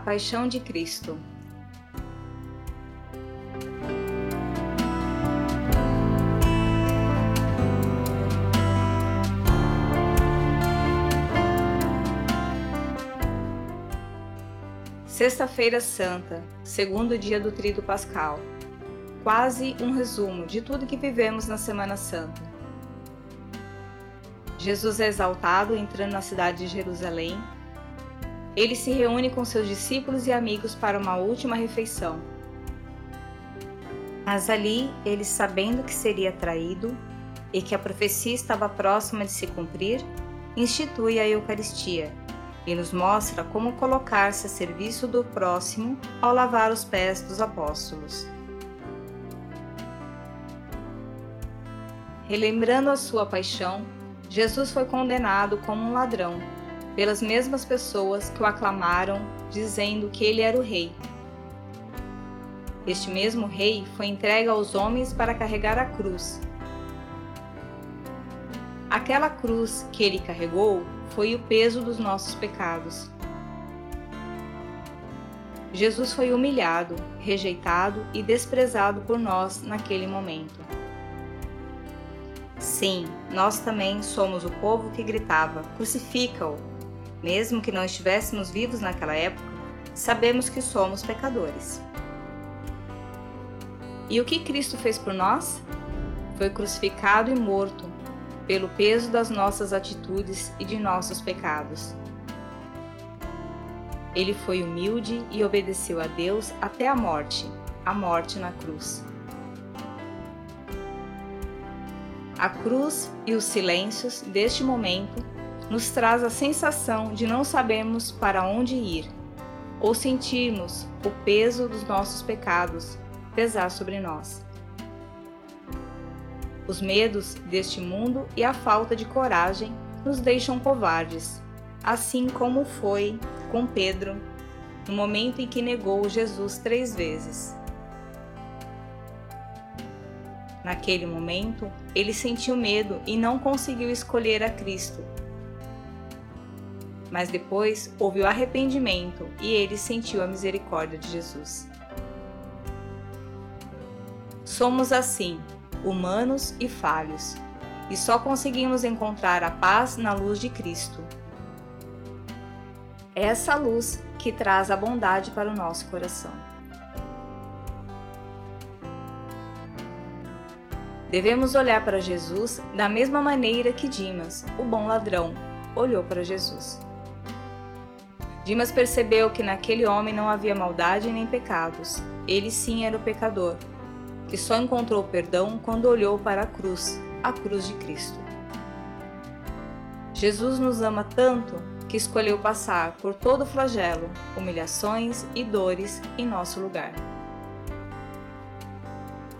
paixão de Cristo. Sexta-feira Santa, segundo dia do Trido Pascal. Quase um resumo de tudo que vivemos na Semana Santa. Jesus é exaltado entrando na cidade de Jerusalém. Ele se reúne com seus discípulos e amigos para uma última refeição. Mas ali, ele, sabendo que seria traído e que a profecia estava próxima de se cumprir, institui a Eucaristia e nos mostra como colocar-se a serviço do próximo ao lavar os pés dos apóstolos. Relembrando a sua paixão, Jesus foi condenado como um ladrão pelas mesmas pessoas que o aclamaram, dizendo que ele era o rei. Este mesmo rei foi entregue aos homens para carregar a cruz. Aquela cruz que ele carregou foi o peso dos nossos pecados. Jesus foi humilhado, rejeitado e desprezado por nós naquele momento. Sim, nós também somos o povo que gritava: crucifica-o! Mesmo que não estivéssemos vivos naquela época, sabemos que somos pecadores. E o que Cristo fez por nós? Foi crucificado e morto pelo peso das nossas atitudes e de nossos pecados. Ele foi humilde e obedeceu a Deus até a morte a morte na cruz. A cruz e os silêncios deste momento nos traz a sensação de não sabermos para onde ir ou sentirmos o peso dos nossos pecados pesar sobre nós os medos deste mundo e a falta de coragem nos deixam covardes, assim como foi com Pedro no momento em que negou Jesus três vezes. Naquele momento, ele sentiu medo e não conseguiu escolher a Cristo. Mas depois houve o arrependimento e ele sentiu a misericórdia de Jesus. Somos assim, humanos e falhos, e só conseguimos encontrar a paz na luz de Cristo. É essa luz que traz a bondade para o nosso coração. Devemos olhar para Jesus da mesma maneira que Dimas, o bom ladrão, olhou para Jesus. Dimas percebeu que naquele homem não havia maldade nem pecados. Ele sim era o pecador, que só encontrou perdão quando olhou para a cruz, a cruz de Cristo. Jesus nos ama tanto que escolheu passar por todo o flagelo, humilhações e dores em nosso lugar.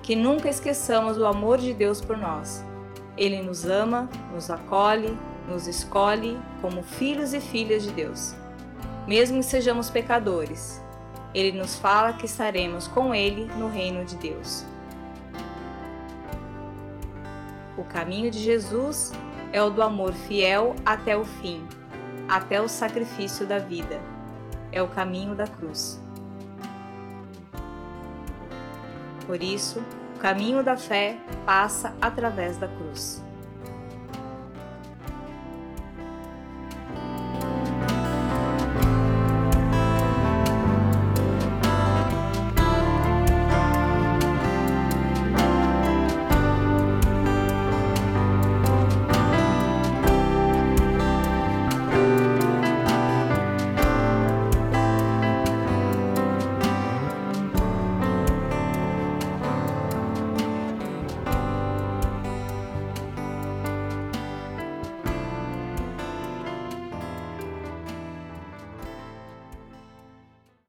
Que nunca esqueçamos o amor de Deus por nós. Ele nos ama, nos acolhe, nos escolhe como filhos e filhas de Deus. Mesmo que sejamos pecadores, ele nos fala que estaremos com Ele no reino de Deus. O caminho de Jesus é o do amor fiel até o fim, até o sacrifício da vida. É o caminho da cruz. Por isso, o caminho da fé passa através da cruz.